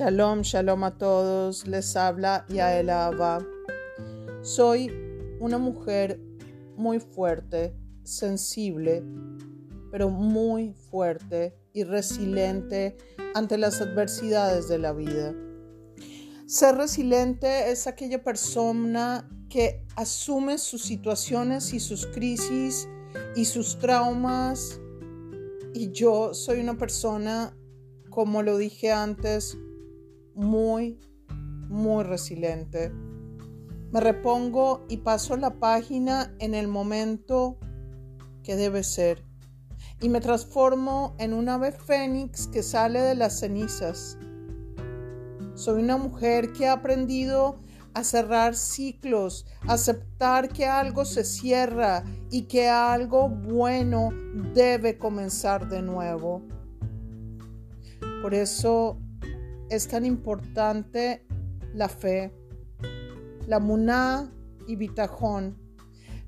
Shalom, shalom a todos. Les habla Yael Abba. Soy una mujer muy fuerte, sensible, pero muy fuerte y resiliente ante las adversidades de la vida. Ser resiliente es aquella persona que asume sus situaciones y sus crisis y sus traumas. Y yo soy una persona, como lo dije antes, muy, muy resiliente. Me repongo y paso la página en el momento que debe ser. Y me transformo en un ave fénix que sale de las cenizas. Soy una mujer que ha aprendido a cerrar ciclos, aceptar que algo se cierra y que algo bueno debe comenzar de nuevo. Por eso es tan importante la fe, la muná y bitajón.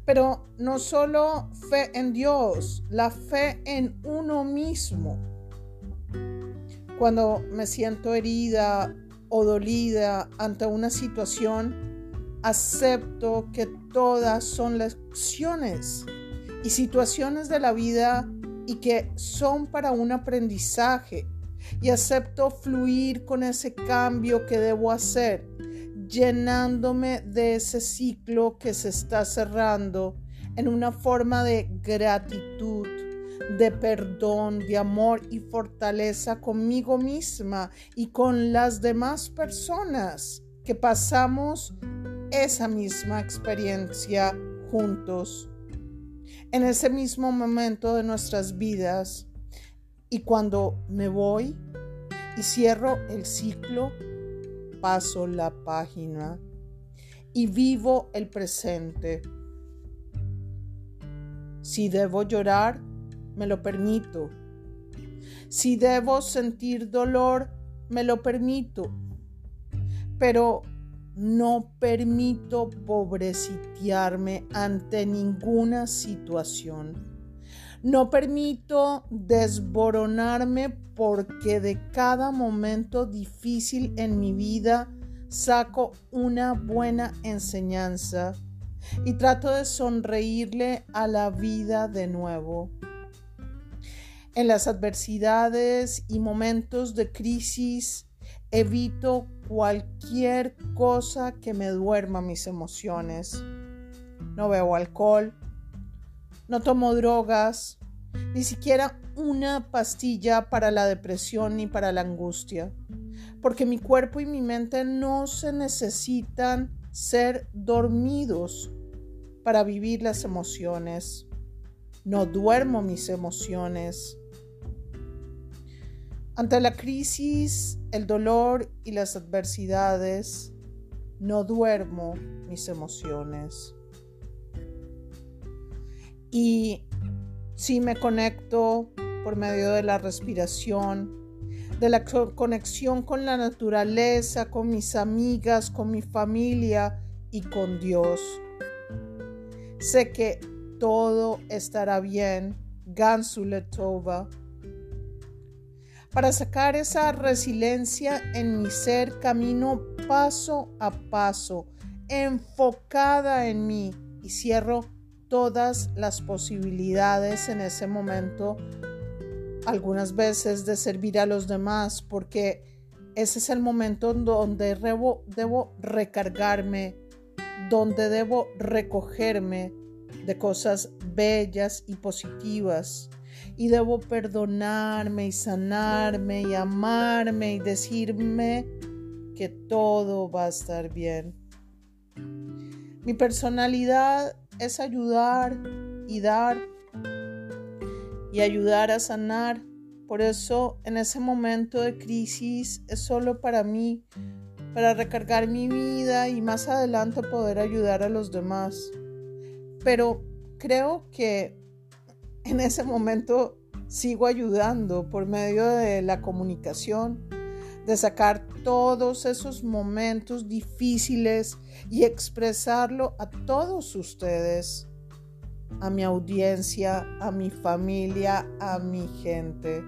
Pero no solo fe en Dios, la fe en uno mismo. Cuando me siento herida o dolida ante una situación, acepto que todas son lecciones y situaciones de la vida y que son para un aprendizaje y acepto fluir con ese cambio que debo hacer, llenándome de ese ciclo que se está cerrando en una forma de gratitud, de perdón, de amor y fortaleza conmigo misma y con las demás personas que pasamos esa misma experiencia juntos. En ese mismo momento de nuestras vidas, y cuando me voy y cierro el ciclo, paso la página y vivo el presente. Si debo llorar, me lo permito. Si debo sentir dolor, me lo permito. Pero no permito pobrecitearme ante ninguna situación. No permito desboronarme porque de cada momento difícil en mi vida saco una buena enseñanza y trato de sonreírle a la vida de nuevo. En las adversidades y momentos de crisis evito cualquier cosa que me duerma mis emociones. No bebo alcohol, no tomo drogas, ni siquiera una pastilla para la depresión ni para la angustia, porque mi cuerpo y mi mente no se necesitan ser dormidos para vivir las emociones. No duermo mis emociones. Ante la crisis, el dolor y las adversidades, no duermo mis emociones. Y si me conecto por medio de la respiración, de la conexión con la naturaleza, con mis amigas, con mi familia y con Dios. Sé que todo estará bien. Gansuletova. Para sacar esa resiliencia en mi ser, camino paso a paso, enfocada en mí y cierro todas las posibilidades en ese momento, algunas veces de servir a los demás, porque ese es el momento donde debo, debo recargarme, donde debo recogerme de cosas bellas y positivas. Y debo perdonarme y sanarme y amarme y decirme que todo va a estar bien. Mi personalidad es ayudar y dar y ayudar a sanar. Por eso en ese momento de crisis es solo para mí, para recargar mi vida y más adelante poder ayudar a los demás. Pero creo que en ese momento sigo ayudando por medio de la comunicación, de sacar todos esos momentos difíciles y expresarlo a todos ustedes, a mi audiencia, a mi familia, a mi gente.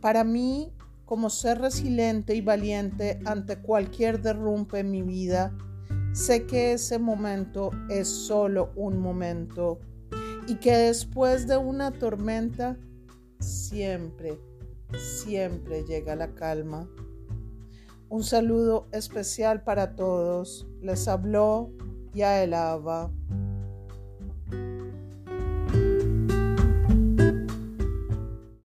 Para mí, como ser resiliente y valiente ante cualquier derrumbe en mi vida, sé que ese momento es solo un momento y que después de una tormenta siempre siempre llega la calma. Un saludo especial para todos. Les habló Yaelava.